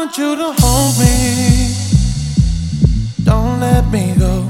want you to hold me. Don't let me go.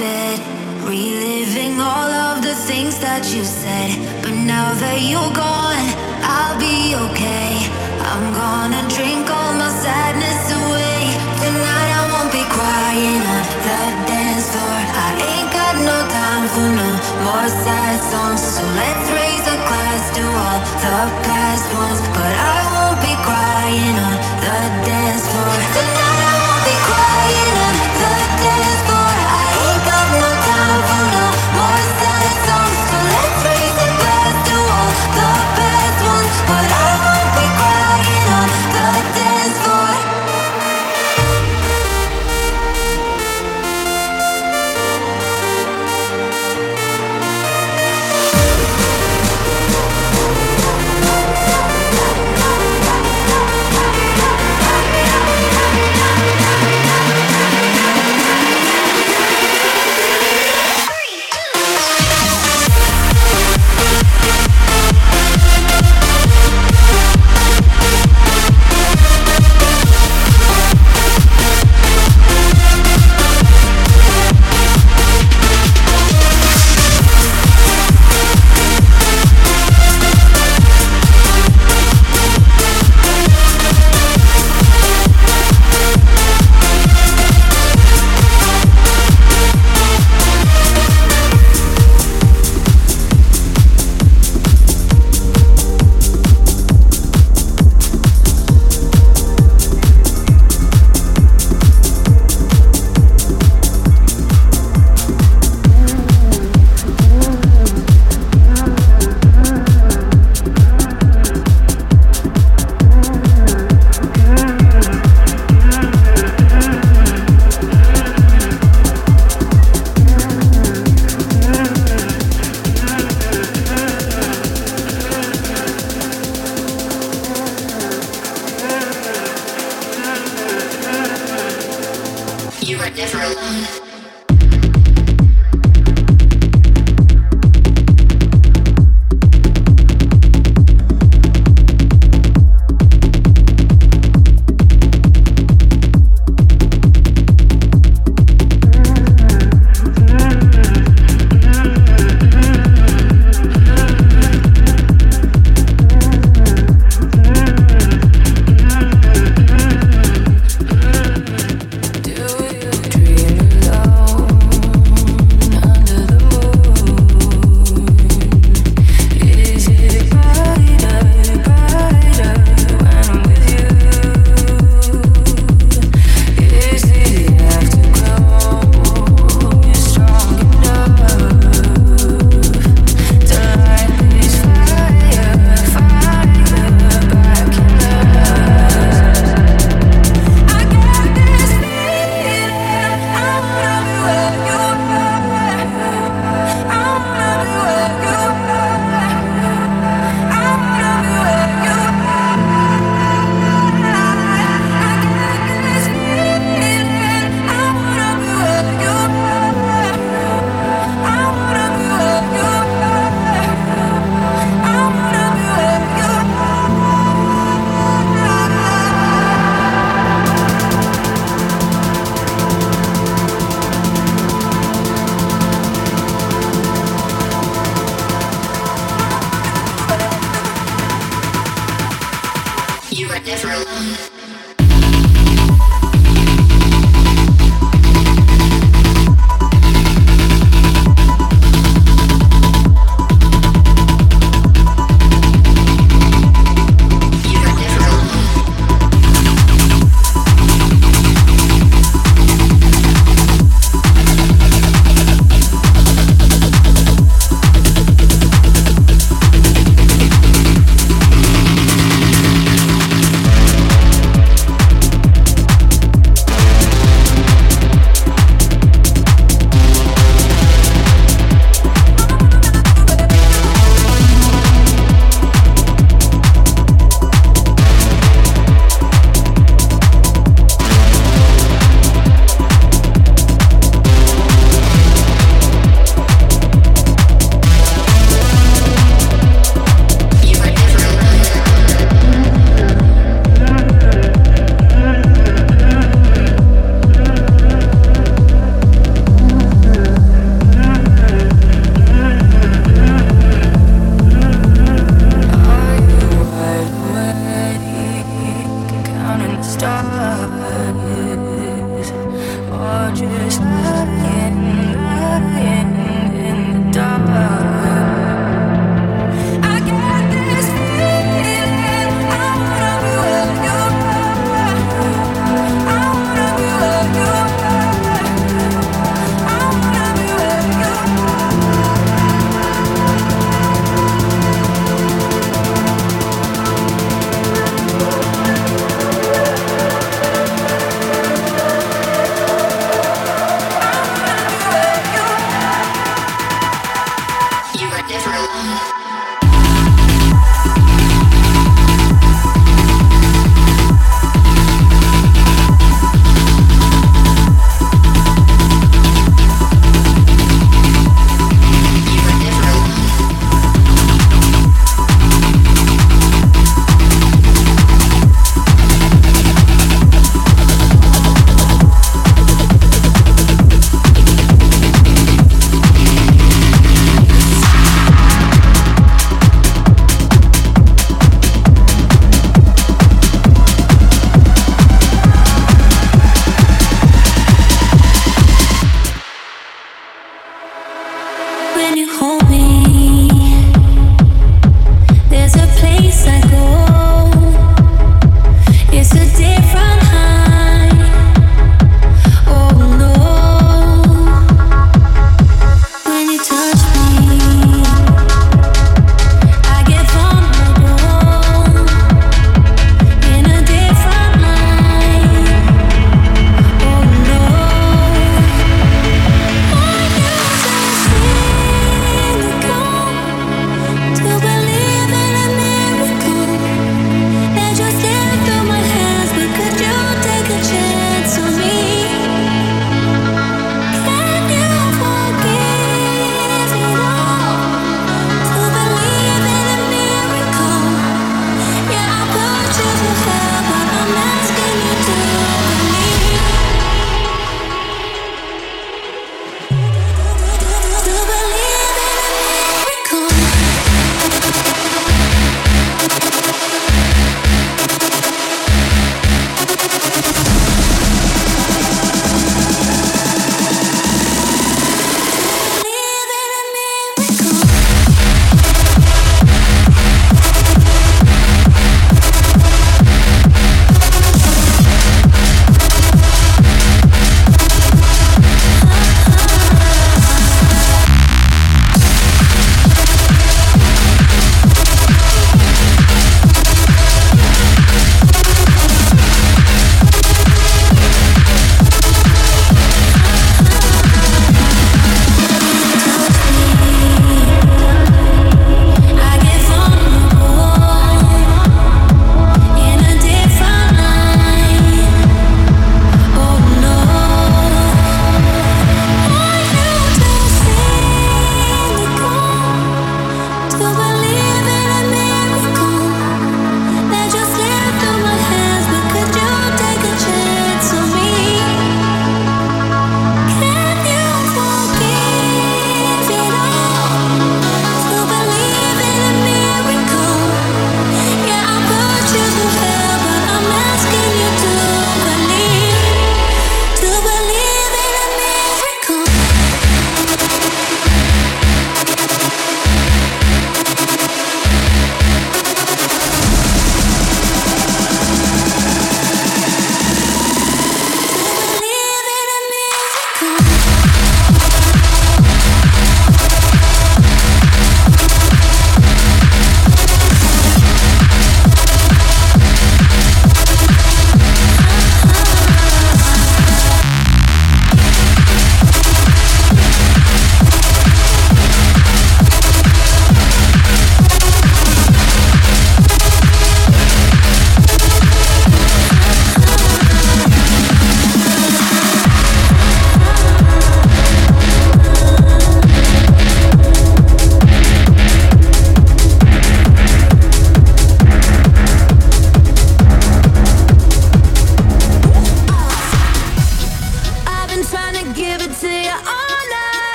bed, reliving all of the things that you said. But now that you're gone, I'll be okay. I'm gonna drink all my sadness away. Tonight I won't be crying on the dance floor. I ain't got no time for no more sad songs. So let's raise a glass to all the past ones. But I won't be crying on the dance floor.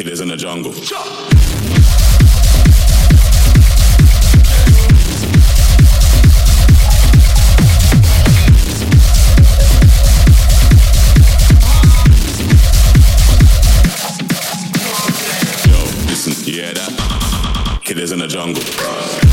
it is in the jungle. Yo, listen, yeah, that kid is in the jungle.